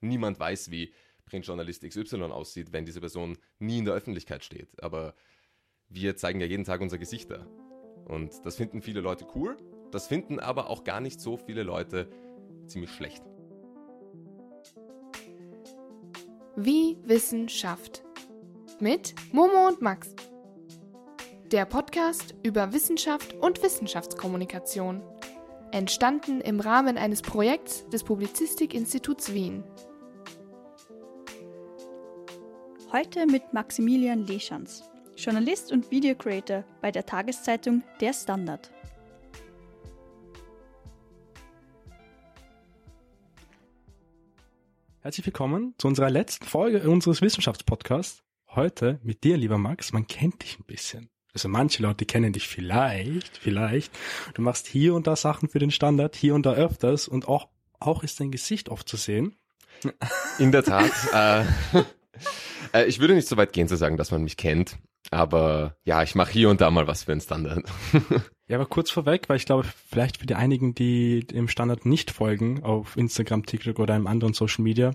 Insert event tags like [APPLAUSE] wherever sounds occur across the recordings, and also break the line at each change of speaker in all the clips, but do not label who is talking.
niemand weiß, wie Printjournalist XY aussieht, wenn diese Person nie in der Öffentlichkeit steht. Aber wir zeigen ja jeden Tag unser Gesichter. Und das finden viele Leute cool, das finden aber auch gar nicht so viele Leute ziemlich schlecht.
Wie Wissenschaft mit Momo und Max. Der Podcast über Wissenschaft und Wissenschaftskommunikation. Entstanden im Rahmen eines Projekts des Publizistikinstituts Wien.
Heute mit Maximilian Leschanz, Journalist und Videocreator bei der Tageszeitung Der Standard.
Herzlich willkommen zu unserer letzten Folge unseres Wissenschaftspodcasts. Heute mit dir, lieber Max. Man kennt dich ein bisschen. Also manche Leute kennen dich vielleicht, vielleicht. Du machst hier und da Sachen für den Standard, hier und da öfters und auch, auch ist dein Gesicht oft zu sehen.
In der Tat. äh, [LAUGHS] äh, ich würde nicht so weit gehen zu sagen, dass man mich kennt. Aber ja, ich mache hier und da mal was für den Standard. [LAUGHS]
ja, aber kurz vorweg, weil ich glaube, vielleicht für die einigen, die dem Standard nicht folgen, auf Instagram, TikTok oder einem anderen Social Media,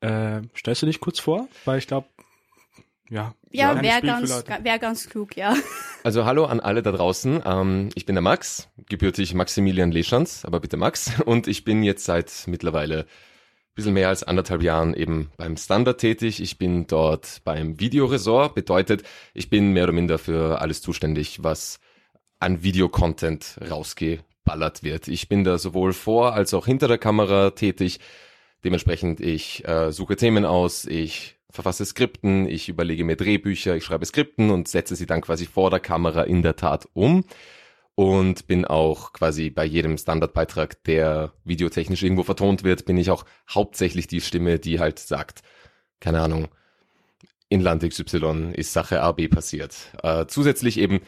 äh, stellst du dich kurz vor? Weil ich glaube, ja.
Ja, wäre ganz, wär ganz klug, ja. [LAUGHS]
Also hallo an alle da draußen. Ähm, ich bin der Max, gebürtig Maximilian Leschanz, aber bitte Max. Und ich bin jetzt seit mittlerweile bisschen mehr als anderthalb Jahren eben beim Standard tätig. Ich bin dort beim Videoresort, bedeutet, ich bin mehr oder minder für alles zuständig, was an Videocontent rausgeballert wird. Ich bin da sowohl vor als auch hinter der Kamera tätig. Dementsprechend, ich äh, suche Themen aus, ich verfasse Skripten, ich überlege mir Drehbücher, ich schreibe Skripten und setze sie dann quasi vor der Kamera in der Tat um und bin auch quasi bei jedem Standardbeitrag, der videotechnisch irgendwo vertont wird, bin ich auch hauptsächlich die Stimme, die halt sagt, keine Ahnung, in Land XY ist Sache AB passiert. Äh, zusätzlich eben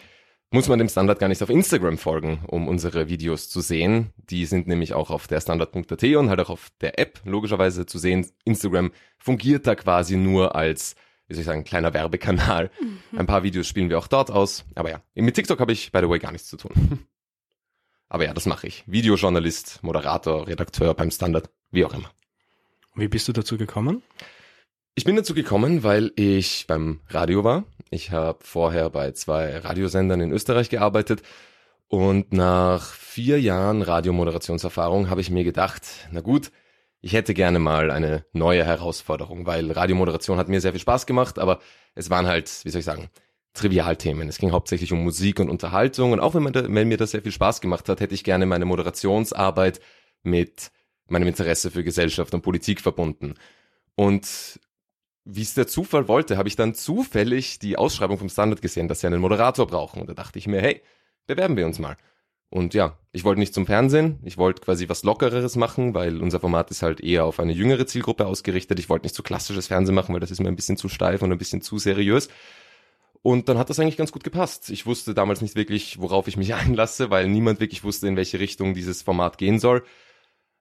muss man dem Standard gar nicht auf Instagram folgen, um unsere Videos zu sehen. Die sind nämlich auch auf der Standard.at und halt auch auf der App logischerweise zu sehen. Instagram fungiert da quasi nur als wie soll ich sagen, kleiner Werbekanal. Mhm. Ein paar Videos spielen wir auch dort aus. Aber ja, mit TikTok habe ich, by the way, gar nichts zu tun. [LAUGHS] Aber ja, das mache ich. Videojournalist, Moderator, Redakteur beim Standard, wie auch immer.
Wie bist du dazu gekommen?
Ich bin dazu gekommen, weil ich beim Radio war. Ich habe vorher bei zwei Radiosendern in Österreich gearbeitet und nach vier Jahren Radiomoderationserfahrung habe ich mir gedacht, na gut, ich hätte gerne mal eine neue Herausforderung, weil Radiomoderation hat mir sehr viel Spaß gemacht, aber es waren halt, wie soll ich sagen, Trivialthemen. Es ging hauptsächlich um Musik und Unterhaltung und auch wenn, da, wenn mir das sehr viel Spaß gemacht hat, hätte ich gerne meine Moderationsarbeit mit meinem Interesse für Gesellschaft und Politik verbunden. Und wie es der Zufall wollte, habe ich dann zufällig die Ausschreibung vom Standard gesehen, dass sie einen Moderator brauchen. Und da dachte ich mir, hey, bewerben wir uns mal. Und ja, ich wollte nicht zum Fernsehen, ich wollte quasi was Lockereres machen, weil unser Format ist halt eher auf eine jüngere Zielgruppe ausgerichtet. Ich wollte nicht so klassisches Fernsehen machen, weil das ist mir ein bisschen zu steif und ein bisschen zu seriös. Und dann hat das eigentlich ganz gut gepasst. Ich wusste damals nicht wirklich, worauf ich mich [LAUGHS] einlasse, weil niemand wirklich wusste, in welche Richtung dieses Format gehen soll.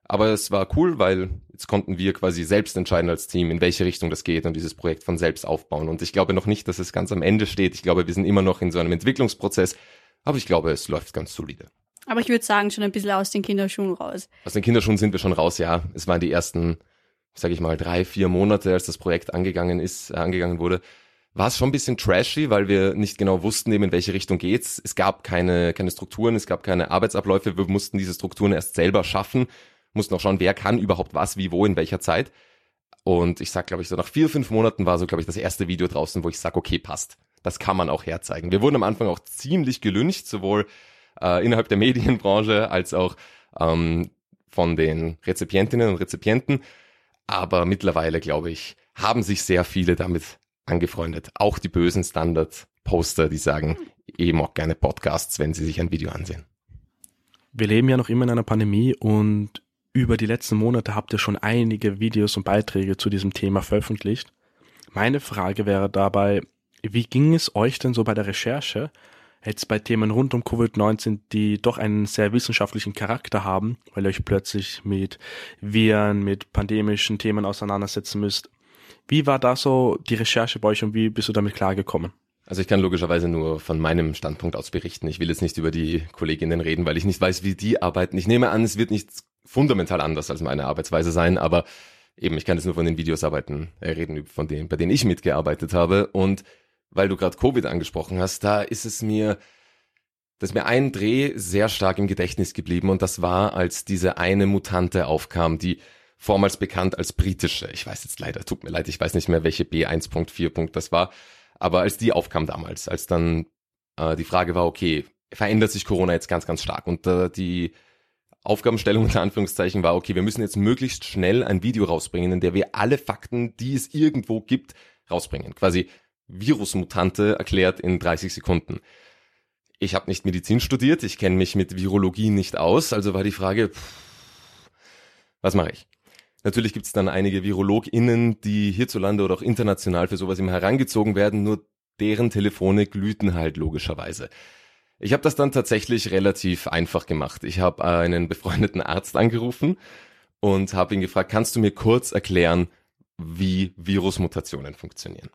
Aber es war cool, weil jetzt konnten wir quasi selbst entscheiden als Team, in welche Richtung das geht und dieses Projekt von selbst aufbauen. Und ich glaube noch nicht, dass es ganz am Ende steht. Ich glaube, wir sind immer noch in so einem Entwicklungsprozess aber ich glaube, es läuft ganz solide.
Aber ich würde sagen, schon ein bisschen aus den Kinderschuhen raus.
Aus den Kinderschuhen sind wir schon raus, ja. Es waren die ersten, sage ich mal, drei, vier Monate, als das Projekt angegangen ist, äh, angegangen wurde, war es schon ein bisschen trashy, weil wir nicht genau wussten, eben in welche Richtung geht's. Es gab keine, keine Strukturen, es gab keine Arbeitsabläufe. Wir mussten diese Strukturen erst selber schaffen, mussten auch schauen, wer kann überhaupt was, wie, wo, in welcher Zeit. Und ich sag, glaube ich, so nach vier, fünf Monaten war so, glaube ich, das erste Video draußen, wo ich sag, okay, passt das kann man auch herzeigen. Wir wurden am Anfang auch ziemlich gelüncht, sowohl äh, innerhalb der [LAUGHS] Medienbranche als auch ähm, von den Rezipientinnen und Rezipienten. Aber mittlerweile, glaube ich, haben sich sehr viele damit angefreundet. Auch die bösen Standard-Poster, die sagen, eben auch gerne Podcasts, wenn sie sich ein Video ansehen.
Wir leben ja noch immer in einer Pandemie und über die letzten Monate habt ihr schon einige Videos und Beiträge zu diesem Thema veröffentlicht. Meine Frage wäre dabei, wie ging es euch denn so bei der Recherche? Jetzt bei Themen rund um Covid-19, die doch einen sehr wissenschaftlichen Charakter haben, weil ihr euch plötzlich mit Viren, mit pandemischen Themen auseinandersetzen müsst. Wie war da so die Recherche bei euch und wie bist du damit klargekommen?
Also ich kann logischerweise nur von meinem Standpunkt aus berichten. Ich will jetzt nicht über die Kolleginnen reden, weil ich nicht weiß, wie die arbeiten. Ich nehme an, es wird nicht fundamental anders als meine Arbeitsweise sein, aber eben, ich kann jetzt nur von den Videos arbeiten, äh, reden, von denen, bei denen ich mitgearbeitet habe. Und weil du gerade Covid angesprochen hast, da ist es mir, dass mir ein Dreh sehr stark im Gedächtnis geblieben und das war, als diese eine Mutante aufkam, die vormals bekannt als britische, ich weiß jetzt leider, tut mir leid, ich weiß nicht mehr, welche B1.4 das war, aber als die aufkam damals, als dann äh, die Frage war, okay, verändert sich Corona jetzt ganz, ganz stark und äh, die Aufgabenstellung unter Anführungszeichen war, okay, wir müssen jetzt möglichst schnell ein Video rausbringen, in der wir alle Fakten, die es irgendwo gibt, rausbringen. Quasi Virusmutante erklärt in 30 Sekunden. Ich habe nicht Medizin studiert, ich kenne mich mit Virologie nicht aus, also war die Frage, was mache ich? Natürlich gibt es dann einige VirologInnen, die hierzulande oder auch international für sowas immer herangezogen werden, nur deren Telefone glühten halt logischerweise. Ich habe das dann tatsächlich relativ einfach gemacht. Ich habe einen befreundeten Arzt angerufen und habe ihn gefragt, kannst du mir kurz erklären, wie Virusmutationen funktionieren?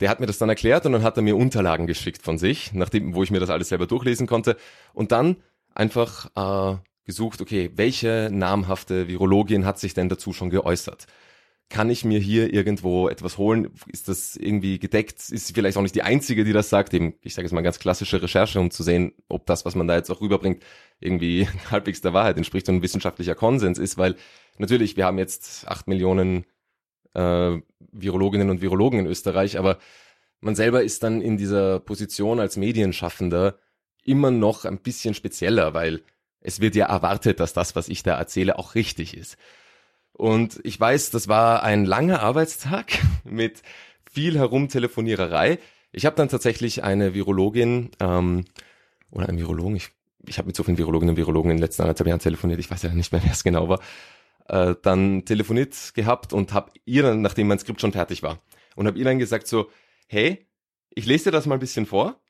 Der hat mir das dann erklärt und dann hat er mir Unterlagen geschickt von sich, nachdem, wo ich mir das alles selber durchlesen konnte. Und dann einfach äh, gesucht, okay, welche namhafte Virologin hat sich denn dazu schon geäußert? Kann ich mir hier irgendwo etwas holen? Ist das irgendwie gedeckt? Ist vielleicht auch nicht die einzige, die das sagt? Eben, ich sage jetzt mal ganz klassische Recherche, um zu sehen, ob das, was man da jetzt auch rüberbringt, irgendwie [LAUGHS] halbwegs der Wahrheit entspricht und ein wissenschaftlicher Konsens ist, weil natürlich, wir haben jetzt acht Millionen äh, Virologinnen und Virologen in Österreich, aber man selber ist dann in dieser Position als Medienschaffender immer noch ein bisschen spezieller, weil es wird ja erwartet, dass das, was ich da erzähle, auch richtig ist. Und ich weiß, das war ein langer Arbeitstag [LAUGHS] mit viel Herumtelefoniererei. Ich habe dann tatsächlich eine Virologin ähm, oder einen Virologen, ich, ich habe mit so vielen Virologinnen und Virologen in den letzten anderthalb Jahren telefoniert, ich weiß ja nicht mehr, wer es genau war, äh, dann telefoniert gehabt und habe ihr dann, nachdem mein Skript schon fertig war, und habe ihr dann gesagt so, hey, ich lese dir das mal ein bisschen vor,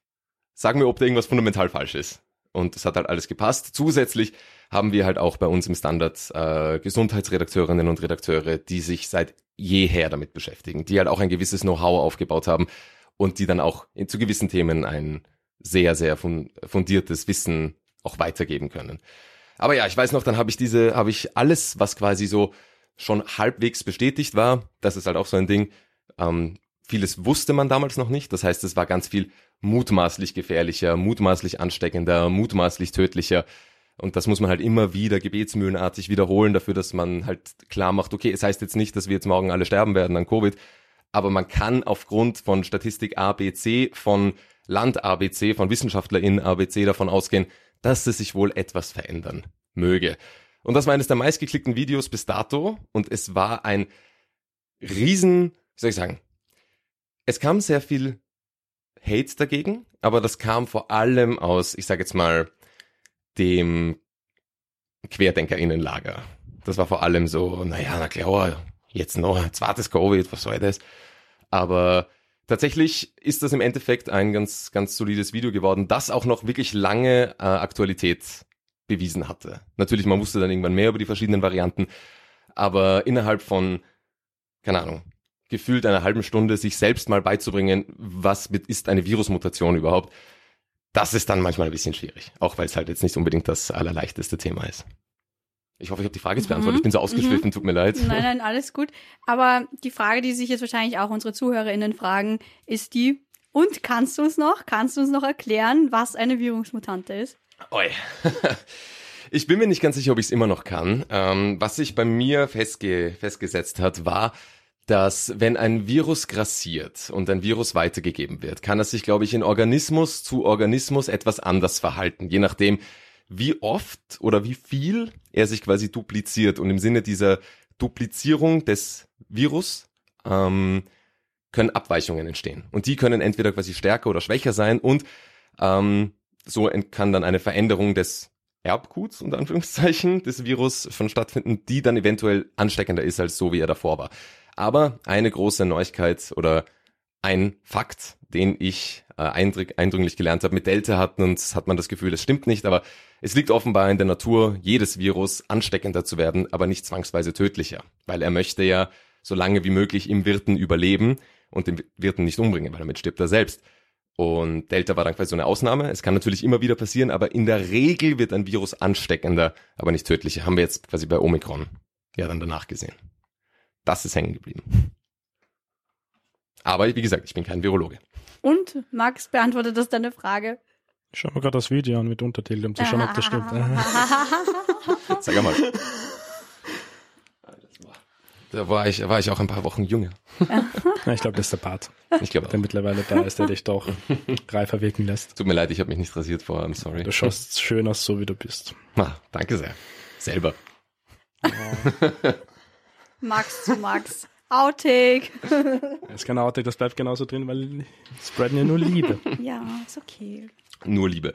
sag mir, ob da irgendwas fundamental falsch ist. Und es hat halt alles gepasst. Zusätzlich haben wir halt auch bei uns im Standard äh, Gesundheitsredakteurinnen und Redakteure, die sich seit jeher damit beschäftigen, die halt auch ein gewisses Know-how aufgebaut haben und die dann auch in, zu gewissen Themen ein sehr, sehr fundiertes Wissen auch weitergeben können. Aber ja, ich weiß noch, dann habe ich diese, habe ich alles, was quasi so schon halbwegs bestätigt war, das ist halt auch so ein Ding. Ähm, vieles wusste man damals noch nicht. Das heißt, es war ganz viel mutmaßlich gefährlicher, mutmaßlich ansteckender, mutmaßlich tödlicher. Und das muss man halt immer wieder gebetsmühlenartig wiederholen dafür, dass man halt klar macht, okay, es heißt jetzt nicht, dass wir jetzt morgen alle sterben werden an Covid, aber man kann aufgrund von Statistik ABC, von Land ABC, von WissenschaftlerInnen ABC davon ausgehen, dass es sich wohl etwas verändern möge. Und das war eines der meistgeklickten Videos bis dato und es war ein riesen, wie soll ich sagen, es kam sehr viel Hate dagegen, aber das kam vor allem aus, ich sage jetzt mal, dem QuerdenkerInnenlager. Das war vor allem so, naja, na klar, jetzt noch zweites Covid, was soll das? Aber tatsächlich ist das im Endeffekt ein ganz, ganz solides Video geworden, das auch noch wirklich lange äh, Aktualität bewiesen hatte. Natürlich, man wusste dann irgendwann mehr über die verschiedenen Varianten, aber innerhalb von, keine Ahnung, gefühlt einer halben Stunde sich selbst mal beizubringen, was ist eine Virusmutation überhaupt, das ist dann manchmal ein bisschen schwierig. Auch weil es halt jetzt nicht unbedingt das allerleichteste Thema ist. Ich hoffe, ich habe die Frage jetzt beantwortet. Mhm. Ich bin so ausgeschliffen, mhm. tut mir leid.
Nein, nein, [LAUGHS] alles gut. Aber die Frage, die sich jetzt wahrscheinlich auch unsere ZuhörerInnen fragen, ist die, und kannst du uns noch, kannst du uns noch erklären, was eine Virusmutante ist?
Oi. [LAUGHS] Ich bin mir nicht ganz sicher, ob ich es immer noch kann. Ähm, was sich bei mir festge festgesetzt hat, war, dass wenn ein Virus grassiert und ein Virus weitergegeben wird, kann es sich, glaube ich, in Organismus zu Organismus etwas anders verhalten, je nachdem, wie oft oder wie viel er sich quasi dupliziert. Und im Sinne dieser Duplizierung des Virus ähm, können Abweichungen entstehen. Und die können entweder quasi stärker oder schwächer sein und ähm, so kann dann eine Veränderung des Erbguts, unter Anführungszeichen, des Virus von stattfinden, die dann eventuell ansteckender ist als so, wie er davor war. Aber eine große Neuigkeit oder ein Fakt, den ich äh, eindringlich gelernt habe, mit Delta hatten und hat man das Gefühl, es stimmt nicht, aber es liegt offenbar in der Natur jedes Virus ansteckender zu werden, aber nicht zwangsweise tödlicher, weil er möchte ja so lange wie möglich im Wirten überleben und den Wirten nicht umbringen, weil damit stirbt er selbst. Und Delta war dann quasi so eine Ausnahme. Es kann natürlich immer wieder passieren, aber in der Regel wird ein Virus ansteckender, aber nicht tödlicher. Haben wir jetzt quasi bei Omikron ja dann danach gesehen. Das ist hängen geblieben. Aber wie gesagt, ich bin kein Virologe.
Und Max beantwortet das deine Frage.
Ich schau mir gerade das Video an mit Untertiteln, um zu schauen, ob das stimmt. [LAUGHS] [LAUGHS]
Sag mal. Da war ich, war ich auch ein paar Wochen jünger.
Ja, ich glaube, das ist der Part,
Ich glaube
der
auch.
mittlerweile da ist, der dich doch [LAUGHS] reifer wirken lässt.
Tut mir leid, ich habe mich nicht rasiert vorher, I'm sorry.
Du schaust schön aus, so wie du bist.
Ah, danke sehr. Selber.
Max zu Max. Outtake. [LAUGHS]
Das ist kein Outtake, das bleibt genauso drin, weil spreaden ja nur Liebe.
Ja, ist okay.
Nur Liebe.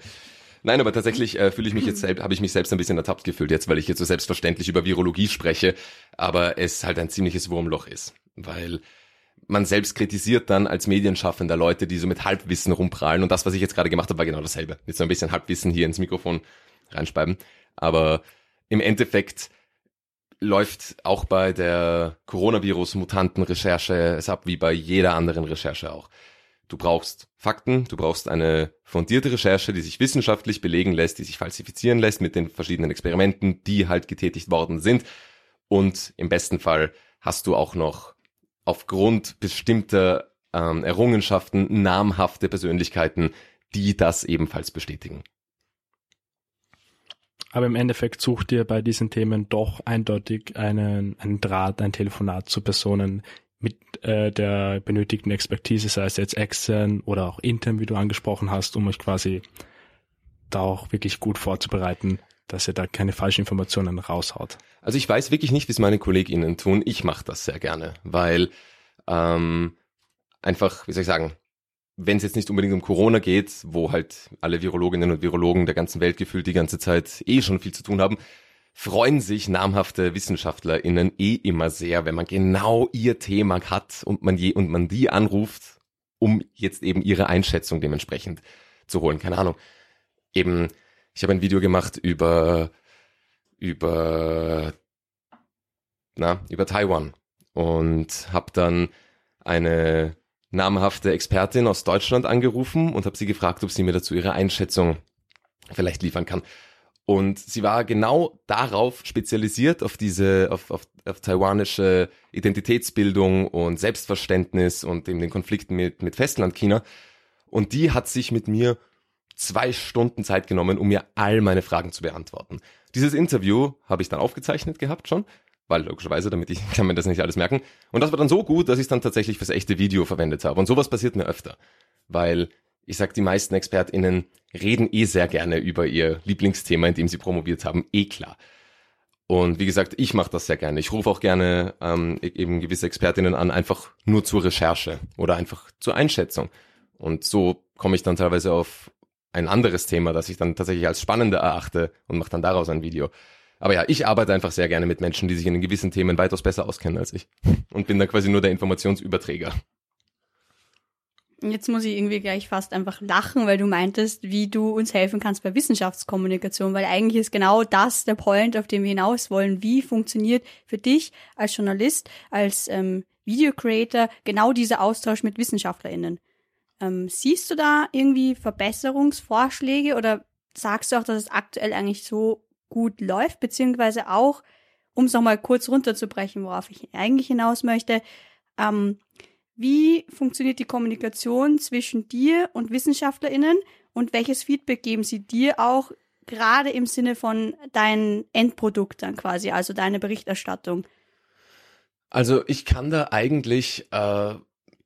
Nein, aber tatsächlich äh, fühle ich mich jetzt selbst, habe ich mich selbst ein bisschen ertappt gefühlt jetzt, weil ich jetzt so selbstverständlich über Virologie spreche, aber es halt ein ziemliches Wurmloch ist, weil man selbst kritisiert dann als Medienschaffender Leute, die so mit Halbwissen rumprallen und das, was ich jetzt gerade gemacht habe, war genau dasselbe. Jetzt so ein bisschen Halbwissen hier ins Mikrofon reinspeiben, aber im Endeffekt läuft auch bei der Coronavirus-Mutanten-Recherche es ab wie bei jeder anderen Recherche auch. Du brauchst Fakten, du brauchst eine fundierte Recherche, die sich wissenschaftlich belegen lässt, die sich falsifizieren lässt mit den verschiedenen Experimenten, die halt getätigt worden sind. Und im besten Fall hast du auch noch aufgrund bestimmter ähm, Errungenschaften namhafte Persönlichkeiten, die das ebenfalls bestätigen.
Aber im Endeffekt sucht ihr bei diesen Themen doch eindeutig einen, einen Draht, ein Telefonat zu Personen mit äh, der benötigten Expertise, sei es jetzt extern oder auch intern, wie du angesprochen hast, um euch quasi da auch wirklich gut vorzubereiten, dass ihr da keine falschen Informationen raushaut.
Also ich weiß wirklich nicht, wie es meine KollegInnen tun. Ich mache das sehr gerne, weil ähm, einfach, wie soll ich sagen, wenn es jetzt nicht unbedingt um Corona geht, wo halt alle Virologinnen und Virologen der ganzen Welt gefühlt die ganze Zeit eh schon viel zu tun haben, freuen sich namhafte WissenschaftlerInnen eh immer sehr, wenn man genau ihr Thema hat und man je und man die anruft, um jetzt eben ihre Einschätzung dementsprechend zu holen. Keine Ahnung. Eben, ich habe ein Video gemacht über über na, über Taiwan und habe dann eine namhafte Expertin aus Deutschland angerufen und habe sie gefragt, ob sie mir dazu ihre Einschätzung vielleicht liefern kann. Und sie war genau darauf spezialisiert, auf diese, auf, auf, auf taiwanische Identitätsbildung und Selbstverständnis und eben den Konflikten mit, mit Festlandchina. Und die hat sich mit mir zwei Stunden Zeit genommen, um mir all meine Fragen zu beantworten. Dieses Interview habe ich dann aufgezeichnet gehabt schon, weil logischerweise, damit ich [LAUGHS] kann mir das nicht alles merken. Und das war dann so gut, dass ich es dann tatsächlich fürs echte Video verwendet habe. Und sowas passiert mir öfter, weil ich sag, die meisten ExpertInnen reden eh sehr gerne über ihr Lieblingsthema, in dem sie promoviert haben, eh klar. Und wie gesagt, ich mache das sehr gerne. Ich rufe auch gerne ähm, eben gewisse Expertinnen an, einfach nur zur Recherche oder einfach zur Einschätzung. Und so komme ich dann teilweise auf ein anderes Thema, das ich dann tatsächlich als spannender erachte und mache dann daraus ein Video. Aber ja, ich arbeite einfach sehr gerne mit Menschen, die sich in gewissen Themen weitaus besser auskennen als ich. [LAUGHS] Und bin da quasi nur der Informationsüberträger.
Jetzt muss ich irgendwie gleich fast einfach lachen, weil du meintest, wie du uns helfen kannst bei Wissenschaftskommunikation, weil eigentlich ist genau das der Point, auf den wir hinaus wollen. Wie funktioniert für dich als Journalist, als ähm, Video-Creator genau dieser Austausch mit WissenschaftlerInnen? Ähm, siehst du da irgendwie Verbesserungsvorschläge oder sagst du auch, dass es aktuell eigentlich so gut läuft, beziehungsweise auch, um es nochmal kurz runterzubrechen, worauf ich eigentlich hinaus möchte, ähm, wie funktioniert die Kommunikation zwischen dir und WissenschaftlerInnen und welches Feedback geben sie dir auch gerade im Sinne von dein Endprodukt dann quasi, also deine Berichterstattung?
Also ich kann da eigentlich äh,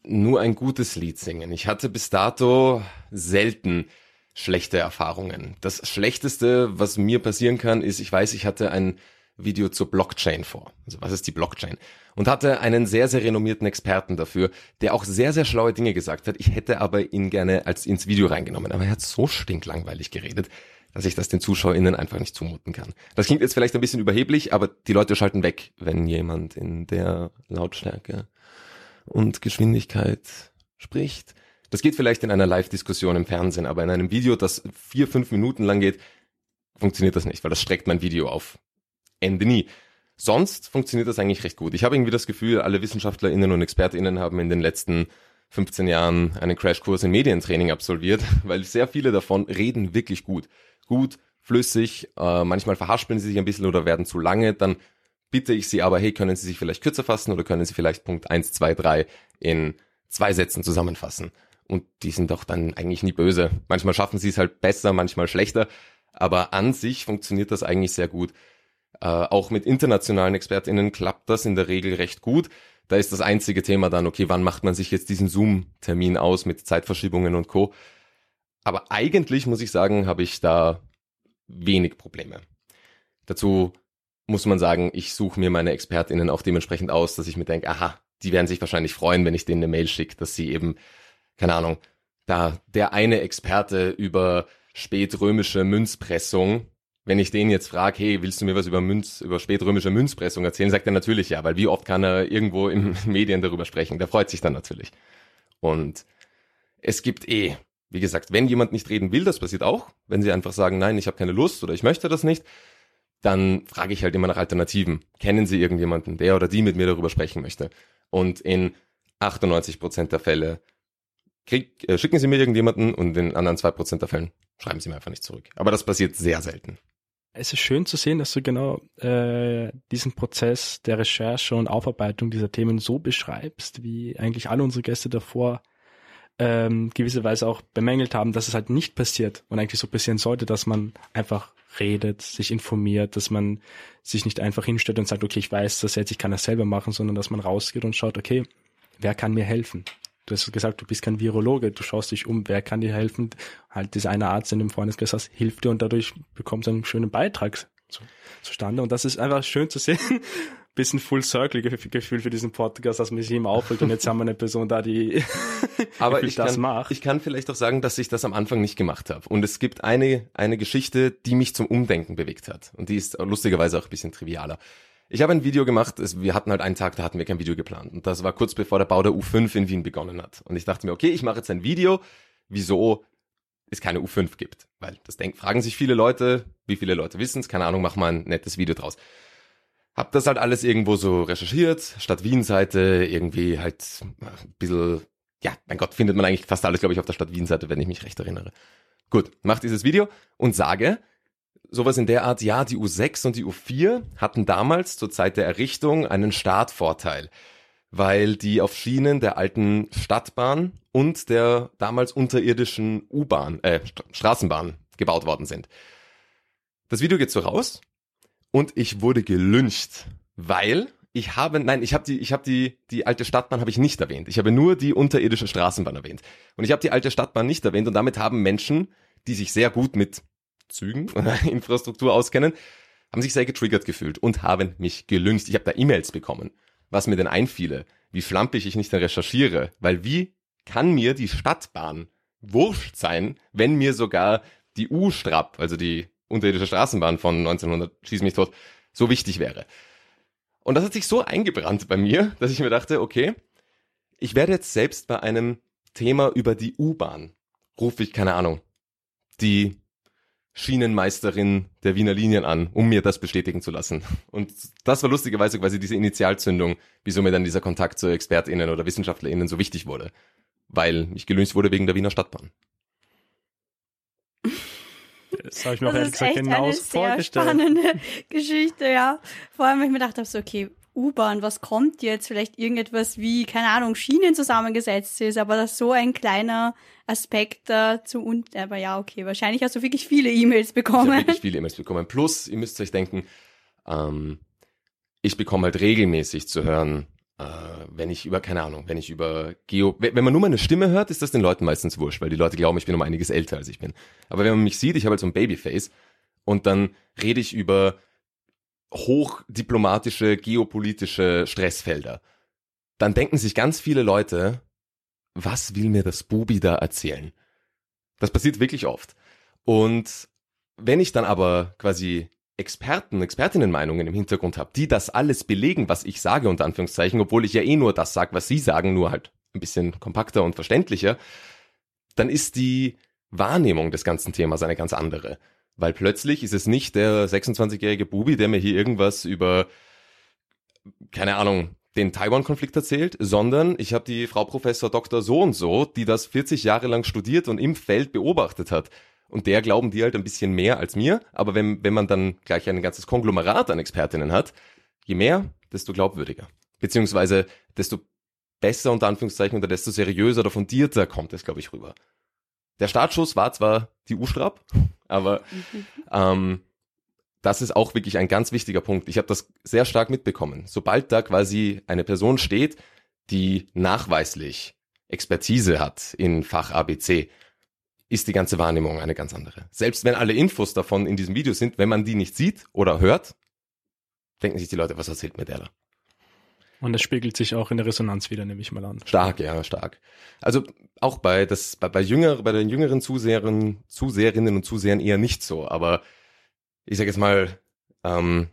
nur ein gutes Lied singen. Ich hatte bis dato selten schlechte Erfahrungen. Das Schlechteste, was mir passieren kann, ist, ich weiß, ich hatte ein Video zur Blockchain vor. Also was ist die Blockchain? Und hatte einen sehr, sehr renommierten Experten dafür, der auch sehr, sehr schlaue Dinge gesagt hat. Ich hätte aber ihn gerne als ins Video reingenommen. Aber er hat so stinklangweilig geredet, dass ich das den ZuschauerInnen einfach nicht zumuten kann. Das klingt jetzt vielleicht ein bisschen überheblich, aber die Leute schalten weg, wenn jemand in der Lautstärke und Geschwindigkeit spricht. Das geht vielleicht in einer Live-Diskussion im Fernsehen, aber in einem Video, das vier, fünf Minuten lang geht, funktioniert das nicht, weil das streckt mein Video auf. Ende nie. Sonst funktioniert das eigentlich recht gut. Ich habe irgendwie das Gefühl, alle WissenschaftlerInnen und ExpertInnen haben in den letzten 15 Jahren einen Crashkurs in Medientraining absolviert, [LAUGHS] weil sehr viele davon reden wirklich gut. Gut, flüssig, äh, manchmal verhaspeln sie sich ein bisschen oder werden zu lange, dann bitte ich Sie aber, hey, können Sie sich vielleicht kürzer fassen oder können Sie vielleicht Punkt 1, 2, 3 in zwei Sätzen zusammenfassen? Und die sind doch dann eigentlich nie böse. Manchmal schaffen sie es halt besser, manchmal schlechter. Aber an sich funktioniert das eigentlich sehr gut. Äh, auch mit internationalen ExpertInnen klappt das in der Regel recht gut. Da ist das einzige Thema dann, okay, wann macht man sich jetzt diesen Zoom-Termin aus mit Zeitverschiebungen und Co. Aber eigentlich muss ich sagen, habe ich da wenig Probleme. Dazu muss man sagen, ich suche mir meine ExpertInnen auch dementsprechend aus, dass ich mir denke, aha, die werden sich wahrscheinlich freuen, wenn ich denen eine Mail schicke, dass sie eben, keine Ahnung, da der eine Experte über spätrömische Münzpressung, wenn ich den jetzt frage, hey, willst du mir was über Münz, über spätrömische Münzpressung erzählen, sagt er natürlich ja, weil wie oft kann er irgendwo in [LAUGHS] Medien darüber sprechen? Der freut sich dann natürlich. Und es gibt eh, wie gesagt, wenn jemand nicht reden will, das passiert auch, wenn sie einfach sagen, nein, ich habe keine Lust oder ich möchte das nicht, dann frage ich halt immer nach Alternativen. Kennen Sie irgendjemanden, der oder die mit mir darüber sprechen möchte? Und in 98 Prozent der Fälle krieg, äh, schicken Sie mir irgendjemanden und in anderen zwei Prozent der Fällen schreiben Sie mir einfach nicht zurück. Aber das passiert sehr selten.
Es ist schön zu sehen, dass du genau äh, diesen Prozess der Recherche und Aufarbeitung dieser Themen so beschreibst, wie eigentlich alle unsere Gäste davor ähm, gewisse Weise auch bemängelt haben, dass es halt nicht passiert und eigentlich so passieren sollte, dass man einfach redet, sich informiert, dass man sich nicht einfach hinstellt und sagt, okay, ich weiß das jetzt, ich kann das selber machen, sondern dass man rausgeht und schaut, okay, wer kann mir helfen? Du hast gesagt, du bist kein Virologe, du schaust dich um, wer kann dir helfen? Halt dieser eine Arzt in dem Freundeskreis hilft dir und dadurch bekommst du einen schönen Beitrag zu, zustande. Und das ist einfach schön zu sehen, [LAUGHS] bisschen Full Circle Gefühl für diesen Podcast, dass man sich immer aufregt und jetzt haben wir eine Person da, die [LAUGHS]
aber [LAUGHS] ich das kann, macht. Ich kann vielleicht auch sagen, dass ich das am Anfang nicht gemacht habe. Und es gibt eine, eine Geschichte, die mich zum Umdenken bewegt hat. Und die ist lustigerweise auch ein bisschen trivialer. Ich habe ein Video gemacht, es, wir hatten halt einen Tag, da hatten wir kein Video geplant. Und das war kurz bevor der Bau der U5 in Wien begonnen hat. Und ich dachte mir, okay, ich mache jetzt ein Video, wieso es keine U5 gibt. Weil das denk, fragen sich viele Leute, wie viele Leute wissen es, keine Ahnung, mach mal ein nettes Video draus. Hab das halt alles irgendwo so recherchiert, Stadt Wien-Seite, irgendwie halt ein bisschen, ja, mein Gott, findet man eigentlich fast alles, glaube ich, auf der Stadt Wien-Seite, wenn ich mich recht erinnere. Gut, mach dieses Video und sage, sowas in der Art, ja, die U6 und die U4 hatten damals zur Zeit der Errichtung einen Startvorteil, weil die auf Schienen der alten Stadtbahn und der damals unterirdischen U-Bahn, äh, Straßenbahn gebaut worden sind. Das Video geht so raus und ich wurde gelyncht, weil ich habe, nein, ich habe die, ich habe die, die alte Stadtbahn habe ich nicht erwähnt. Ich habe nur die unterirdische Straßenbahn erwähnt. Und ich habe die alte Stadtbahn nicht erwähnt und damit haben Menschen, die sich sehr gut mit Zügen oder [LAUGHS] Infrastruktur auskennen, haben sich sehr getriggert gefühlt und haben mich gelyncht. Ich habe da E-Mails bekommen, was mir denn einfiele, wie schlampig ich nicht recherchiere, weil wie kann mir die Stadtbahn wurscht sein, wenn mir sogar die U-Strap, also die unterirdische Straßenbahn von 1900, schieß mich tot, so wichtig wäre. Und das hat sich so eingebrannt bei mir, dass ich mir dachte, okay, ich werde jetzt selbst bei einem Thema über die U-Bahn, rufe ich, keine Ahnung, die Schienenmeisterin der Wiener Linien an, um mir das bestätigen zu lassen. Und das war lustigerweise quasi diese Initialzündung, wieso mir dann dieser Kontakt zu ExpertInnen oder WissenschaftlerInnen so wichtig wurde. Weil ich gelüncht wurde wegen der Wiener Stadtbahn.
Das habe ich mir auch ehrlich gesagt genau vorgestellt.
spannende Geschichte, ja. Vor allem, weil ich mir gedacht habe, so, okay, U-Bahn, was kommt jetzt? Vielleicht irgendetwas wie, keine Ahnung, Schienen zusammengesetzt ist, aber das so ein kleiner Aspekt dazu und, aber ja, okay, wahrscheinlich hast du wirklich viele E-Mails bekommen. Ich
wirklich viele E-Mails bekommen. Plus, ihr müsst euch denken, ähm, ich bekomme halt regelmäßig zu hören, äh, wenn ich über, keine Ahnung, wenn ich über Geo, wenn man nur meine Stimme hört, ist das den Leuten meistens wurscht, weil die Leute glauben, ich bin um einiges älter als ich bin. Aber wenn man mich sieht, ich habe halt so ein Babyface und dann rede ich über hochdiplomatische, geopolitische Stressfelder, dann denken sich ganz viele Leute, was will mir das Bubi da erzählen? Das passiert wirklich oft. Und wenn ich dann aber quasi Experten, Expertinnenmeinungen im Hintergrund habe, die das alles belegen, was ich sage, unter Anführungszeichen, obwohl ich ja eh nur das sage, was sie sagen, nur halt ein bisschen kompakter und verständlicher, dann ist die Wahrnehmung des ganzen Themas eine ganz andere. Weil plötzlich ist es nicht der 26-jährige Bubi, der mir hier irgendwas über, keine Ahnung, den Taiwan-Konflikt erzählt, sondern ich habe die Frau Professor Dr. So und so, die das 40 Jahre lang studiert und im Feld beobachtet hat. Und der glauben die halt ein bisschen mehr als mir. Aber wenn, wenn man dann gleich ein ganzes Konglomerat an Expertinnen hat, je mehr, desto glaubwürdiger. Beziehungsweise desto besser unter Anführungszeichen oder desto seriöser oder fundierter kommt es, glaube ich, rüber. Der Startschuss war zwar die U-Strap, aber ähm, das ist auch wirklich ein ganz wichtiger Punkt. Ich habe das sehr stark mitbekommen. Sobald da quasi eine Person steht, die nachweislich Expertise hat in Fach ABC, ist die ganze Wahrnehmung eine ganz andere. Selbst wenn alle Infos davon in diesem Video sind, wenn man die nicht sieht oder hört, denken sich die Leute, was erzählt mir der da?
Und das spiegelt sich auch in der Resonanz wieder, nehme ich mal an.
Stark, ja, stark. Also auch bei das bei, bei jünger, bei den jüngeren Zuseherinnen, Zuseherinnen und Zusehern eher nicht so, aber ich sage jetzt mal ähm,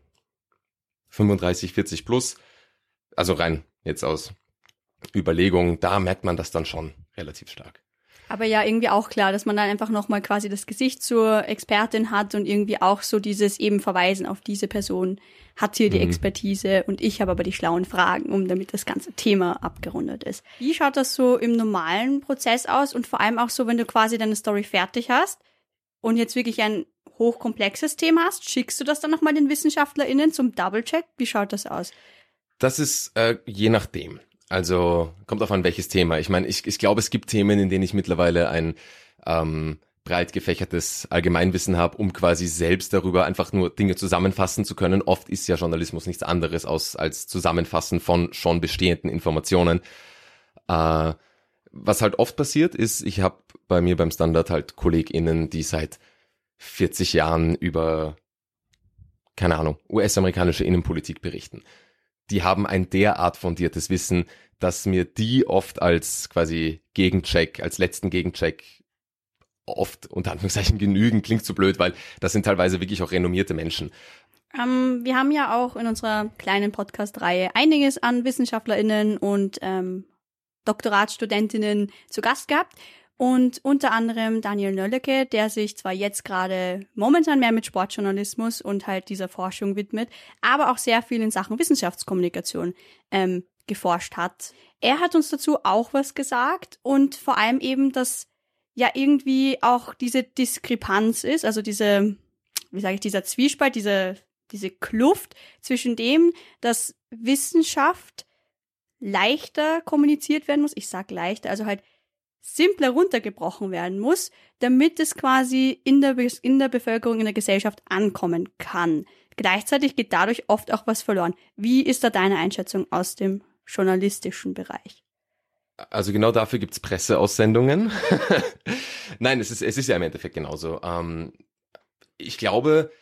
35, 40 plus, also rein jetzt aus Überlegung, da merkt man das dann schon relativ stark.
Aber ja, irgendwie auch klar, dass man dann einfach nochmal quasi das Gesicht zur Expertin hat und irgendwie auch so dieses eben Verweisen auf diese Person hat hier die
Mhm.
Expertise und ich habe aber die schlauen Fragen, um damit das ganze Thema abgerundet ist. Wie schaut das so im normalen Prozess aus und vor allem auch so, wenn du quasi deine Story fertig hast und jetzt wirklich ein hochkomplexes Thema hast, schickst du das dann nochmal den WissenschaftlerInnen zum Double-Check? Wie schaut das aus?
Das ist äh, je nachdem. Also kommt auf an, welches Thema. Ich meine, ich, ich glaube, es gibt Themen, in denen ich mittlerweile ein ähm, breit gefächertes Allgemeinwissen habe, um quasi selbst darüber einfach nur Dinge zusammenfassen zu können. Oft ist ja Journalismus nichts anderes aus, als Zusammenfassen von schon bestehenden Informationen. Äh, was halt oft passiert ist, ich habe bei mir beim Standard halt KollegInnen, die seit 40 Jahren über, keine Ahnung, US-amerikanische Innenpolitik berichten die haben ein derart fundiertes Wissen, dass mir die oft als quasi Gegencheck, als letzten Gegencheck oft unter Anführungszeichen genügen, klingt zu blöd, weil das sind teilweise wirklich auch renommierte Menschen.
Ähm, wir haben ja auch in unserer kleinen Podcast-Reihe einiges an WissenschaftlerInnen und ähm, Doktoratsstudentinnen zu Gast gehabt. Und unter anderem Daniel Nöllecke, der sich zwar jetzt gerade momentan mehr mit Sportjournalismus und halt dieser Forschung widmet, aber auch sehr viel in Sachen Wissenschaftskommunikation ähm, geforscht hat. Er hat uns dazu auch was gesagt und vor allem eben, dass ja irgendwie auch diese Diskrepanz ist, also diese, wie sage ich, dieser Zwiespalt, diese, diese Kluft zwischen dem, dass Wissenschaft leichter kommuniziert werden muss. Ich sag leichter, also halt simpler runtergebrochen werden muss, damit es quasi in der, in der Bevölkerung, in der Gesellschaft ankommen kann. Gleichzeitig geht dadurch oft auch was verloren. Wie ist da deine Einschätzung aus dem journalistischen Bereich?
Also genau dafür gibt's Presseaussendungen. [LAUGHS] Nein, es ist, es ist ja im Endeffekt genauso. Ähm, ich glaube,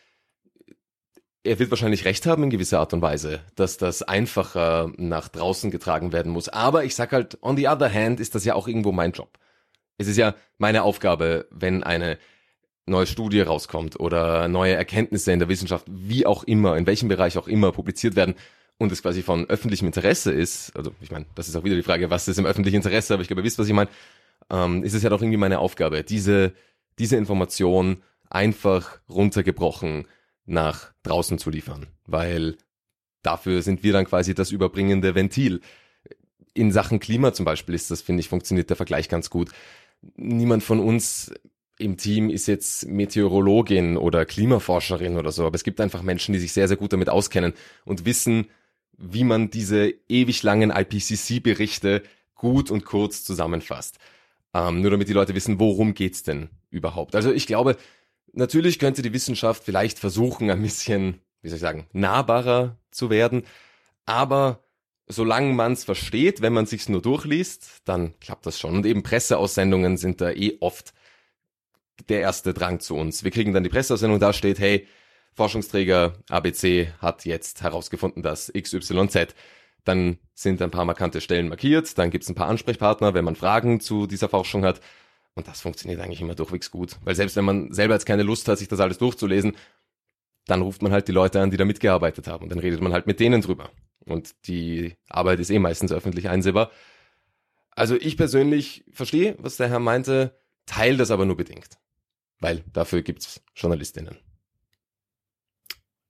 er wird wahrscheinlich recht haben in gewisser Art und Weise, dass das einfacher nach draußen getragen werden muss. Aber ich sag halt, on the other hand ist das ja auch irgendwo mein Job. Es ist ja meine Aufgabe, wenn eine neue Studie rauskommt oder neue Erkenntnisse in der Wissenschaft, wie auch immer, in welchem Bereich auch immer publiziert werden und es quasi von öffentlichem Interesse ist, also ich meine, das ist auch wieder die Frage, was ist im öffentlichen Interesse, aber ich glaube, ihr wisst, was ich meine, ähm, ist es ja doch irgendwie meine Aufgabe, diese, diese Information einfach runtergebrochen nach draußen zu liefern, weil dafür sind wir dann quasi das überbringende Ventil. In Sachen Klima zum Beispiel ist das, finde ich, funktioniert der Vergleich ganz gut. Niemand von uns im Team ist jetzt Meteorologin oder Klimaforscherin oder so, aber es gibt einfach Menschen, die sich sehr, sehr gut damit auskennen und wissen, wie man diese ewig langen IPCC-Berichte gut und kurz zusammenfasst. Ähm, nur damit die Leute wissen, worum geht's denn überhaupt. Also ich glaube, natürlich könnte die Wissenschaft vielleicht versuchen, ein bisschen, wie soll ich sagen, nahbarer zu werden, aber solange man es versteht, wenn man sich's nur durchliest, dann klappt das schon. Und eben Presseaussendungen sind da eh oft der erste Drang zu uns. Wir kriegen dann die Presseaussendung, da steht, hey, Forschungsträger ABC hat jetzt herausgefunden, dass XYZ. Dann sind ein paar markante Stellen markiert, dann gibt's ein paar Ansprechpartner, wenn man Fragen zu dieser Forschung hat. Und das funktioniert eigentlich immer durchwegs gut. Weil selbst wenn man selber jetzt keine Lust hat, sich das alles durchzulesen, dann ruft man halt die Leute an, die da mitgearbeitet haben. Und dann redet man halt mit denen drüber. Und die Arbeit ist eh meistens öffentlich einsehbar. Also ich persönlich verstehe, was der Herr meinte, teile das aber nur bedingt. Weil dafür gibt's Journalistinnen.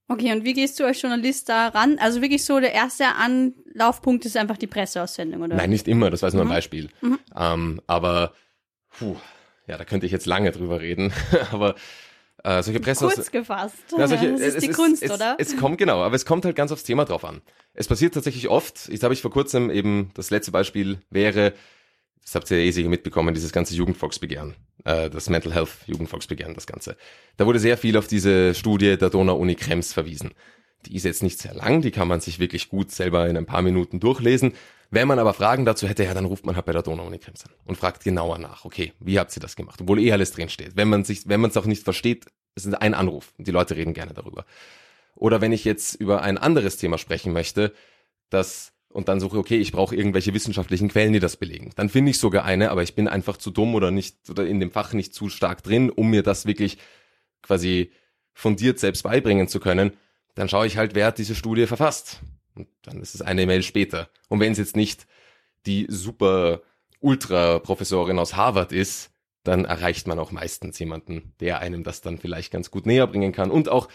Okay, und wie gehst du als Journalist da ran? Also wirklich so der erste Anlaufpunkt ist einfach die Presseaussendung, oder?
Nein, nicht immer, das war jetzt nur ein
Mhm.
Beispiel.
Mhm.
Ähm, aber, puh, ja, da könnte ich jetzt lange drüber reden. [LAUGHS] aber Äh, solche Presse
Kurz gefasst.
Ja, solche,
das ist
es,
die
es,
Kunst,
es,
oder?
Es kommt genau, aber es kommt halt ganz aufs Thema drauf an. Es passiert tatsächlich oft. Jetzt habe ich vor kurzem eben das letzte Beispiel wäre, das habt ihr eh sicher mitbekommen, dieses ganze Jugendvolksbegehren, äh, das Mental Health Jugendvolksbegehren, das Ganze. Da wurde sehr viel auf diese Studie der Donau-Uni Krems verwiesen. Die ist jetzt nicht sehr lang, die kann man sich wirklich gut selber in ein paar Minuten durchlesen. Wenn man aber Fragen dazu hätte, ja, dann ruft man halt bei der Donau-Uni Krems an und fragt genauer nach. Okay, wie habt ihr das gemacht? Obwohl eh alles drin steht. Wenn man sich, wenn man es auch nicht versteht, es ist ein Anruf. Die Leute reden gerne darüber. Oder wenn ich jetzt über ein anderes Thema sprechen möchte, das und dann suche, okay, ich brauche irgendwelche wissenschaftlichen Quellen, die das belegen. Dann finde ich sogar eine, aber ich bin einfach zu dumm oder nicht oder in dem Fach nicht zu stark drin, um mir das wirklich quasi fundiert selbst beibringen zu können. Dann schaue ich halt, wer hat diese Studie verfasst. Und dann ist es eine Mail später. Und wenn es jetzt nicht die super Ultra-Professorin aus Harvard ist, dann erreicht man auch meistens jemanden, der einem das dann vielleicht ganz gut näher bringen kann und auch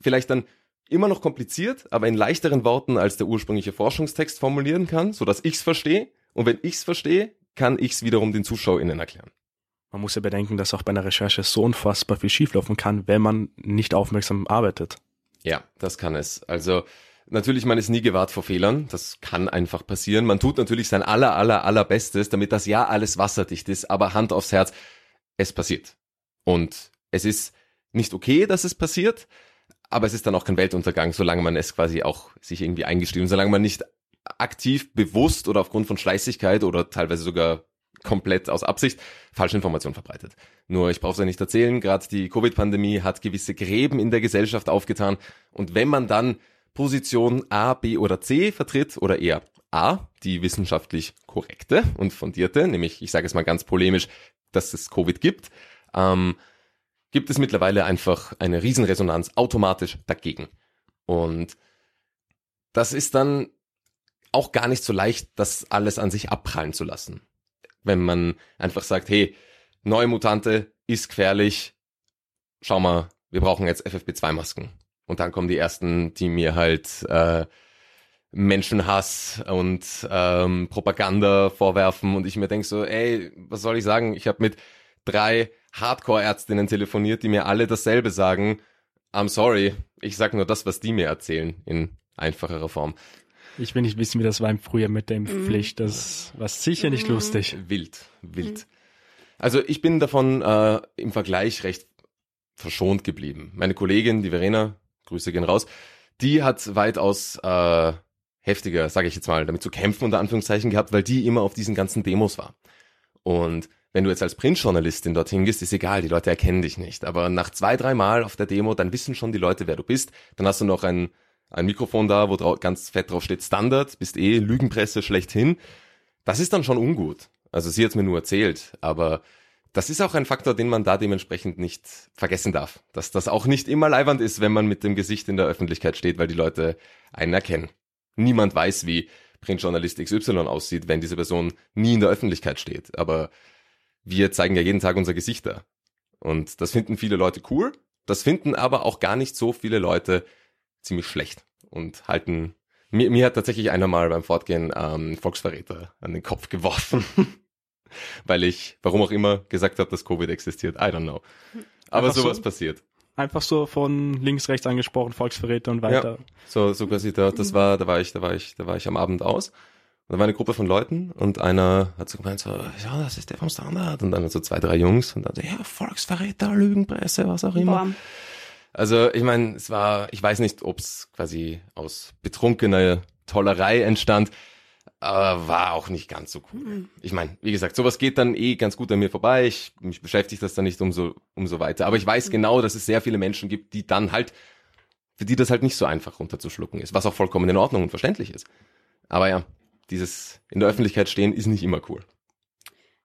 vielleicht dann immer noch kompliziert, aber in leichteren Worten als der ursprüngliche Forschungstext formulieren kann, so dass ich's verstehe. Und wenn ich's verstehe, kann ich's wiederum den ZuschauerInnen erklären.
Man muss ja bedenken, dass auch bei einer Recherche so unfassbar viel schieflaufen kann, wenn man nicht aufmerksam arbeitet.
Ja, das kann es. Also natürlich, man ist nie gewahrt vor Fehlern. Das kann einfach passieren. Man tut natürlich sein aller, aller, allerbestes, damit das ja alles wasserdicht ist. Aber Hand aufs Herz, es passiert. Und es ist nicht okay, dass es passiert, aber es ist dann auch kein Weltuntergang, solange man es quasi auch sich irgendwie eingesteht solange man nicht aktiv, bewusst oder aufgrund von Schleißigkeit oder teilweise sogar komplett aus Absicht falsche Informationen verbreitet. Nur ich brauche es ja nicht erzählen, gerade die Covid-Pandemie hat gewisse Gräben in der Gesellschaft aufgetan und wenn man dann Position A, B oder C vertritt oder eher A, die wissenschaftlich korrekte und fundierte, nämlich ich sage es mal ganz polemisch, dass es Covid gibt, ähm, gibt es mittlerweile einfach eine Riesenresonanz automatisch dagegen. Und das ist dann auch gar nicht so leicht, das alles an sich abprallen zu lassen. Wenn man einfach sagt, hey, neue Mutante ist gefährlich, schau mal, wir brauchen jetzt FFP2-Masken. Und dann kommen die ersten, die mir halt äh, Menschenhass und ähm, Propaganda vorwerfen und ich mir denk so, ey, was soll ich sagen? Ich habe mit drei Hardcore-Ärztinnen telefoniert, die mir alle dasselbe sagen. I'm sorry, ich sag nur das, was die mir erzählen, in einfacherer Form.
Ich will nicht wissen, wie das war im Frühjahr mit der Impfpflicht. Das war sicher nicht lustig.
Wild, wild. Also ich bin davon äh, im Vergleich recht verschont geblieben. Meine Kollegin, die Verena, Grüße gehen raus, die hat weitaus äh, heftiger, sage ich jetzt mal, damit zu kämpfen unter Anführungszeichen gehabt, weil die immer auf diesen ganzen Demos war. Und wenn du jetzt als Printjournalistin dorthin gehst, ist egal, die Leute erkennen dich nicht. Aber nach zwei, drei Mal auf der Demo, dann wissen schon die Leute, wer du bist. Dann hast du noch ein, ein Mikrofon da, wo ganz fett drauf steht Standard, bist eh Lügenpresse schlechthin. Das ist dann schon ungut. Also sie hat mir nur erzählt, aber das ist auch ein Faktor, den man da dementsprechend nicht vergessen darf. Dass das auch nicht immer leiwand ist, wenn man mit dem Gesicht in der Öffentlichkeit steht, weil die Leute einen erkennen. Niemand weiß, wie Printjournalist XY aussieht, wenn diese Person nie in der Öffentlichkeit steht. Aber wir zeigen ja jeden Tag unser Gesicht da. Und das finden viele Leute cool. Das finden aber auch gar nicht so viele Leute ziemlich schlecht und halten. Mir, mir hat tatsächlich einer mal beim Fortgehen ähm, Volksverräter an den Kopf geworfen, [LAUGHS] weil ich, warum auch immer, gesagt habe, dass Covid existiert. I don't know. Aber
Einfach so-
sowas passiert.
Einfach so von links, rechts angesprochen, Volksverräter und weiter.
So, so quasi da, das war, da war ich, da war ich, da war ich am Abend aus. Und da war eine Gruppe von Leuten und einer hat so gemeint, so, ja, das ist der vom Standard. Und dann so zwei, drei Jungs und dann so, ja, Volksverräter, Lügenpresse, was auch immer.
Boah.
Also ich meine, es war, ich weiß nicht, ob es quasi aus betrunkener Tollerei entstand, aber war auch nicht ganz so cool. Ich meine, wie gesagt, sowas geht dann eh ganz gut an mir vorbei. Ich mich beschäftigt das dann nicht umso umso weiter. Aber ich weiß genau, dass es sehr viele Menschen gibt, die dann halt, für die das halt nicht so einfach runterzuschlucken ist, was auch vollkommen in Ordnung und verständlich ist. Aber ja, dieses in der Öffentlichkeit stehen ist nicht immer cool.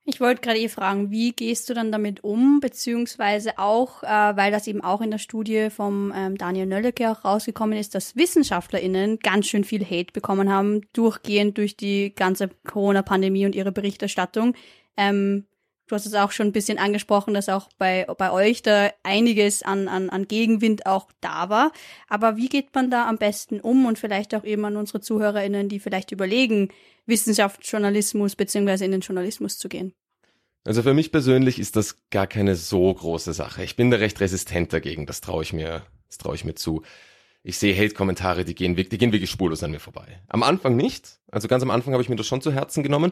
Ich wollte gerade eh fragen, wie gehst du dann damit um, beziehungsweise auch, äh, weil das eben auch in der Studie vom ähm, Daniel Nölleke auch rausgekommen ist, dass WissenschaftlerInnen ganz schön viel Hate bekommen haben, durchgehend durch die ganze Corona-Pandemie und ihre Berichterstattung. Ähm, du hast es auch schon ein bisschen angesprochen, dass auch bei, bei euch da einiges an, an, an Gegenwind auch da war. Aber wie geht man da am besten um und vielleicht auch eben an unsere ZuhörerInnen, die vielleicht überlegen, Wissenschaftsjournalismus beziehungsweise in den Journalismus zu gehen?
Also für mich persönlich ist das gar keine so große Sache. Ich bin da recht resistent dagegen, das traue ich mir, das traue ich mir zu. Ich sehe Hate-Kommentare, die gehen, die gehen wirklich spurlos an mir vorbei. Am Anfang nicht. Also ganz am Anfang habe ich mir das schon zu Herzen genommen.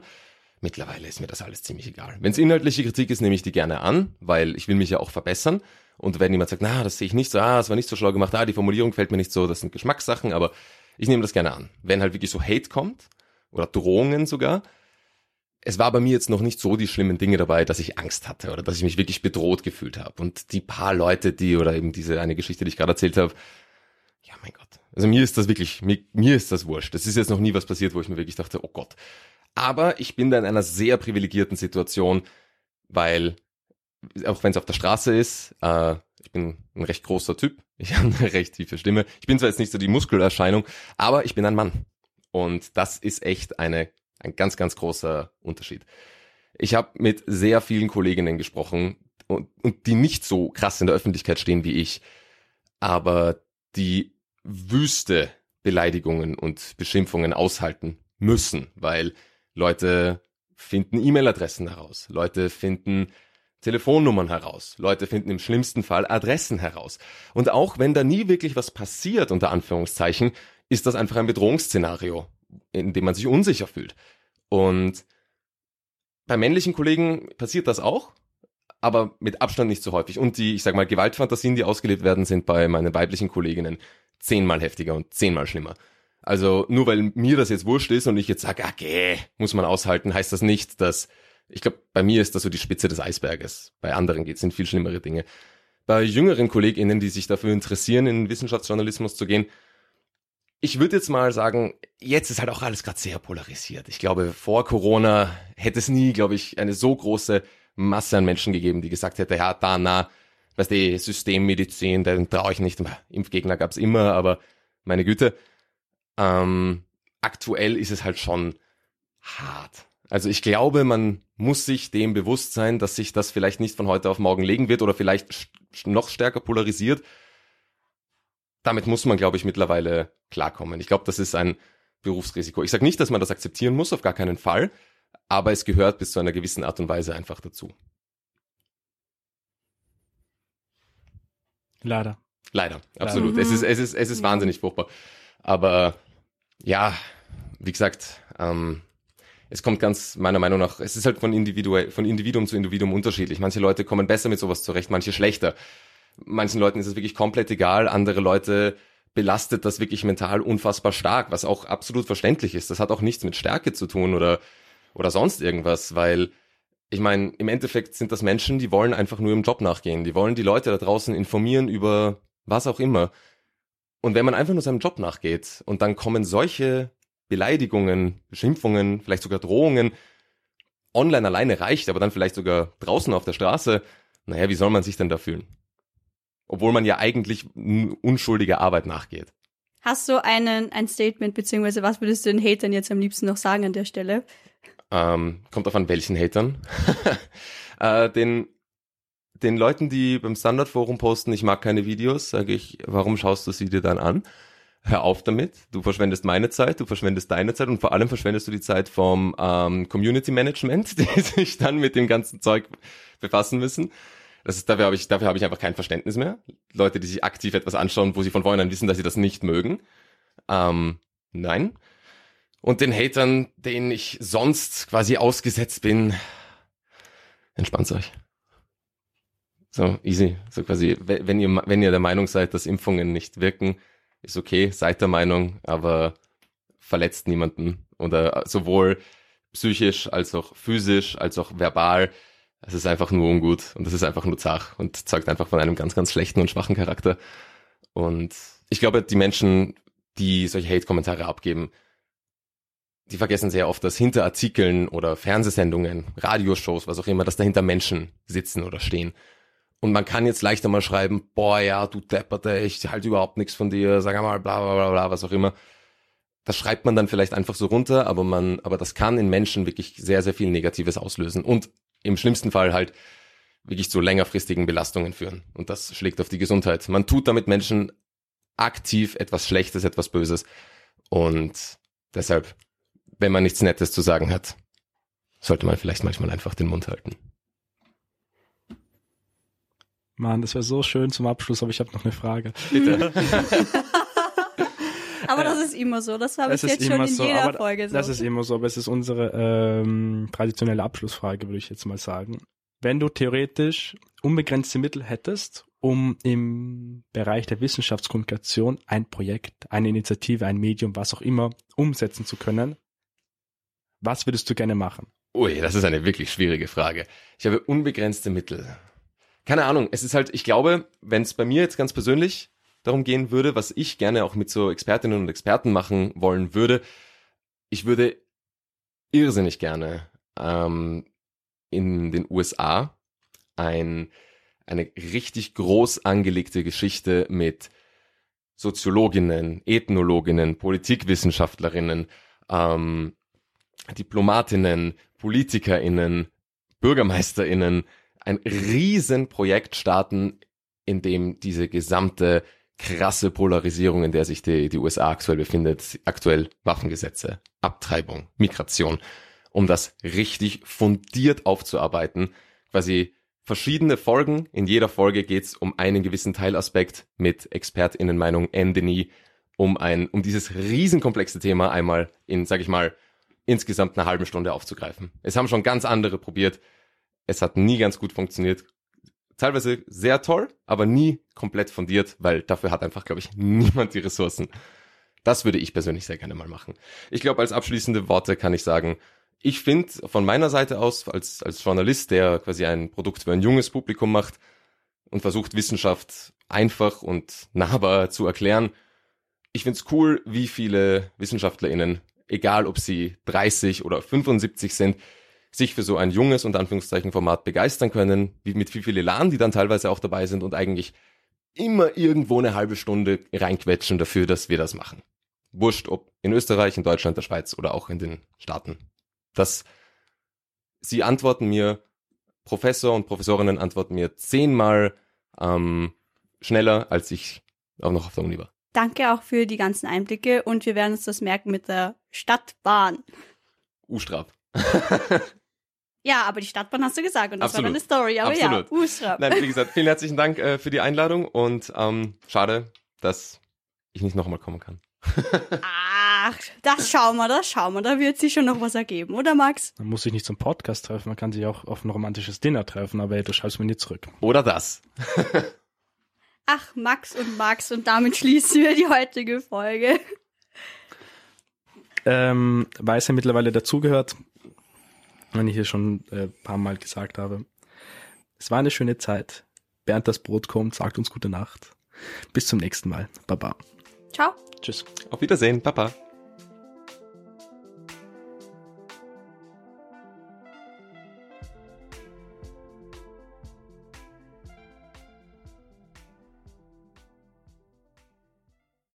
Mittlerweile ist mir das alles ziemlich egal. Wenn es inhaltliche Kritik ist, nehme ich die gerne an, weil ich will mich ja auch verbessern. Und wenn jemand sagt, na, das sehe ich nicht so, ah, das war nicht so schlau gemacht, ah, die Formulierung gefällt mir nicht so, das sind Geschmackssachen, aber ich nehme das gerne an. Wenn halt wirklich so Hate kommt, oder Drohungen sogar, es war bei mir jetzt noch nicht so die schlimmen Dinge dabei, dass ich Angst hatte oder dass ich mich wirklich bedroht gefühlt habe. Und die paar Leute, die, oder eben diese eine Geschichte, die ich gerade erzählt habe, ja mein Gott. Also mir ist das wirklich, mir, mir ist das wurscht. Es ist jetzt noch nie was passiert, wo ich mir wirklich dachte, oh Gott, aber ich bin da in einer sehr privilegierten Situation, weil, auch wenn es auf der Straße ist, äh, ich bin ein recht großer Typ, [LAUGHS] ich habe eine recht tiefe Stimme. Ich bin zwar jetzt nicht so die Muskelerscheinung, aber ich bin ein Mann. Und das ist echt eine, ein ganz, ganz großer Unterschied. Ich habe mit sehr vielen Kolleginnen gesprochen und, und die nicht so krass in der Öffentlichkeit stehen wie ich, aber die wüste Beleidigungen und Beschimpfungen aushalten müssen, weil Leute finden E-Mail-Adressen heraus, Leute finden Telefonnummern heraus, Leute finden im schlimmsten Fall Adressen heraus. Und auch wenn da nie wirklich was passiert, unter Anführungszeichen, ist das einfach ein Bedrohungsszenario, in dem man sich unsicher fühlt. Und bei männlichen Kollegen passiert das auch, aber mit Abstand nicht so häufig. Und die, ich sag mal, Gewaltfantasien, die ausgelebt werden, sind bei meinen weiblichen Kolleginnen zehnmal heftiger und zehnmal schlimmer. Also nur weil mir das jetzt wurscht ist und ich jetzt sage, okay, muss man aushalten, heißt das nicht, dass ich glaube, bei mir ist das so die Spitze des Eisberges. Bei anderen geht es in viel schlimmere Dinge. Bei jüngeren KollegInnen, die sich dafür interessieren, in Wissenschaftsjournalismus zu gehen, ich würde jetzt mal sagen, jetzt ist halt auch alles gerade sehr polarisiert. Ich glaube, vor Corona hätte es nie, glaube ich, eine so große Masse an Menschen gegeben, die gesagt hätte, ja, da, na, weißt du, Systemmedizin, den traue ich nicht. Impfgegner gab's immer, aber meine Güte, ähm, aktuell ist es halt schon hart. Also ich glaube, man muss sich dem bewusst sein, dass sich das vielleicht nicht von heute auf morgen legen wird oder vielleicht noch stärker polarisiert. Damit muss man, glaube ich, mittlerweile klarkommen. Ich glaube, das ist ein Berufsrisiko. Ich sage nicht, dass man das akzeptieren muss, auf gar keinen Fall, aber es gehört bis zu einer gewissen Art und Weise einfach dazu.
Leider.
Leider, absolut. Leider. Es ist, es ist, es ist wahnsinnig furchtbar. Aber ja, wie gesagt, ähm, es kommt ganz meiner Meinung nach, es ist halt von, Individu von Individuum zu Individuum unterschiedlich. Manche Leute kommen besser mit sowas zurecht, manche schlechter. Manchen Leuten ist es wirklich komplett egal, andere Leute belastet das wirklich mental unfassbar stark, was auch absolut verständlich ist. Das hat auch nichts mit Stärke zu tun oder, oder sonst irgendwas, weil ich meine, im Endeffekt sind das Menschen, die wollen einfach nur im Job nachgehen. Die wollen die Leute da draußen informieren über was auch immer. Und wenn man einfach nur seinem Job nachgeht und dann kommen solche Beleidigungen, Beschimpfungen, vielleicht sogar Drohungen, online alleine reicht, aber dann vielleicht sogar draußen auf der Straße, naja, wie soll man sich denn da fühlen? Obwohl man ja eigentlich unschuldiger Arbeit nachgeht.
Hast du einen, ein Statement, beziehungsweise was würdest du den Hatern jetzt am liebsten noch sagen an der Stelle?
Ähm, kommt auf an welchen Hatern. [LAUGHS] äh, den den Leuten, die beim Standardforum posten, ich mag keine Videos, sage ich, warum schaust du sie dir dann an? Hör auf damit. Du verschwendest meine Zeit, du verschwendest deine Zeit und vor allem verschwendest du die Zeit vom ähm, Community Management, [LAUGHS] die sich dann mit dem ganzen Zeug befassen müssen. Das ist, dafür habe ich, dafür ich einfach kein Verständnis mehr. Leute, die sich aktiv etwas anschauen, wo sie von vornherein wissen, dass sie das nicht mögen. Ähm, nein. Und den Hatern, denen ich sonst quasi ausgesetzt bin, entspannt euch. So, easy. So quasi, wenn ihr, wenn ihr der Meinung seid, dass Impfungen nicht wirken, ist okay, seid der Meinung, aber verletzt niemanden. Oder sowohl psychisch als auch physisch, als auch verbal. Es ist einfach nur ungut und es ist einfach nur zach und zeugt einfach von einem ganz, ganz schlechten und schwachen Charakter. Und ich glaube, die Menschen, die solche Hate-Kommentare abgeben, die vergessen sehr oft, dass hinter Artikeln oder Fernsehsendungen, Radioshows, was auch immer, dass dahinter Menschen sitzen oder stehen. Und man kann jetzt leichter mal schreiben, boah, ja, du Depperte, ich halt überhaupt nichts von dir, sag einmal, bla, bla, bla, bla, was auch immer. Das schreibt man dann vielleicht einfach so runter, aber man, aber das kann in Menschen wirklich sehr, sehr viel Negatives auslösen und im schlimmsten Fall halt wirklich zu längerfristigen Belastungen führen. Und das schlägt auf die Gesundheit. Man tut damit Menschen aktiv etwas Schlechtes, etwas Böses. Und deshalb, wenn man nichts Nettes zu sagen hat, sollte man vielleicht manchmal einfach den Mund halten.
Mann, das wäre so schön zum Abschluss, aber ich habe noch eine Frage.
Bitte. [LAUGHS]
Aber das ist immer so. Das habe ich jetzt schon
immer
in
so,
jeder Folge so.
Das ist immer so, aber es ist unsere ähm, traditionelle Abschlussfrage, würde ich jetzt mal sagen. Wenn du theoretisch unbegrenzte Mittel hättest, um im Bereich der Wissenschaftskommunikation ein Projekt, eine Initiative, ein Medium, was auch immer, umsetzen zu können, was würdest du gerne machen?
Ui, das ist eine wirklich schwierige Frage. Ich habe unbegrenzte Mittel. Keine Ahnung, es ist halt, ich glaube, wenn es bei mir jetzt ganz persönlich darum gehen würde, was ich gerne auch mit so Expertinnen und Experten machen wollen würde, ich würde irrsinnig gerne ähm, in den USA ein, eine richtig groß angelegte Geschichte mit Soziologinnen, Ethnologinnen, Politikwissenschaftlerinnen, ähm, Diplomatinnen, PolitikerInnen, BürgermeisterInnen ein Riesenprojekt starten, in dem diese gesamte krasse Polarisierung, in der sich die, die USA aktuell befindet, aktuell Waffengesetze, Abtreibung, Migration, um das richtig fundiert aufzuarbeiten, quasi verschiedene Folgen. In jeder Folge geht es um einen gewissen Teilaspekt mit ExpertInnenmeinung Ende nie, um ein, um dieses riesenkomplexe Thema einmal in, sag ich mal, insgesamt eine halbe Stunde aufzugreifen. Es haben schon ganz andere probiert. Es hat nie ganz gut funktioniert. Teilweise sehr toll, aber nie komplett fundiert, weil dafür hat einfach, glaube ich, niemand die Ressourcen. Das würde ich persönlich sehr gerne mal machen. Ich glaube, als abschließende Worte kann ich sagen, ich finde von meiner Seite aus, als, als Journalist, der quasi ein Produkt für ein junges Publikum macht und versucht, Wissenschaft einfach und nahbar zu erklären, ich finde es cool, wie viele WissenschaftlerInnen egal ob sie 30 oder 75 sind, sich für so ein junges und Anführungszeichen Format begeistern können, wie mit wie viel Elan die dann teilweise auch dabei sind und eigentlich immer irgendwo eine halbe Stunde reinquetschen dafür, dass wir das machen. Wurscht, ob in Österreich, in Deutschland, der Schweiz oder auch in den Staaten. Das, sie antworten mir, Professor und Professorinnen antworten mir zehnmal ähm, schneller, als ich auch noch auf der Uni war.
Danke auch für die ganzen Einblicke und wir werden uns das merken mit der Stadtbahn.
U-Strab. [LAUGHS]
Ja, aber die Stadtbahn hast du gesagt und das
Absolut.
war deine Story. Aber
Absolut.
ja, Ustrab.
Nein, wie gesagt, vielen herzlichen Dank äh, für die Einladung und ähm, schade, dass ich nicht nochmal kommen kann. [LAUGHS]
Ach, das schauen wir, das schauen wir. Da wird sich schon noch was ergeben, oder Max?
Man muss sich nicht zum Podcast treffen, man kann sich auch auf ein romantisches Dinner treffen, aber ey, du schreibst mir nie zurück.
Oder das. [LAUGHS]
Ach, Max und Max und damit schließen wir die heutige Folge.
Ähm, weil es ja mittlerweile dazugehört, wenn ich hier schon äh, paar Mal gesagt habe. Es war eine schöne Zeit. Bernd das Brot kommt, sagt uns gute Nacht. Bis zum nächsten Mal. Baba.
Ciao.
Tschüss.
Auf Wiedersehen, Papa.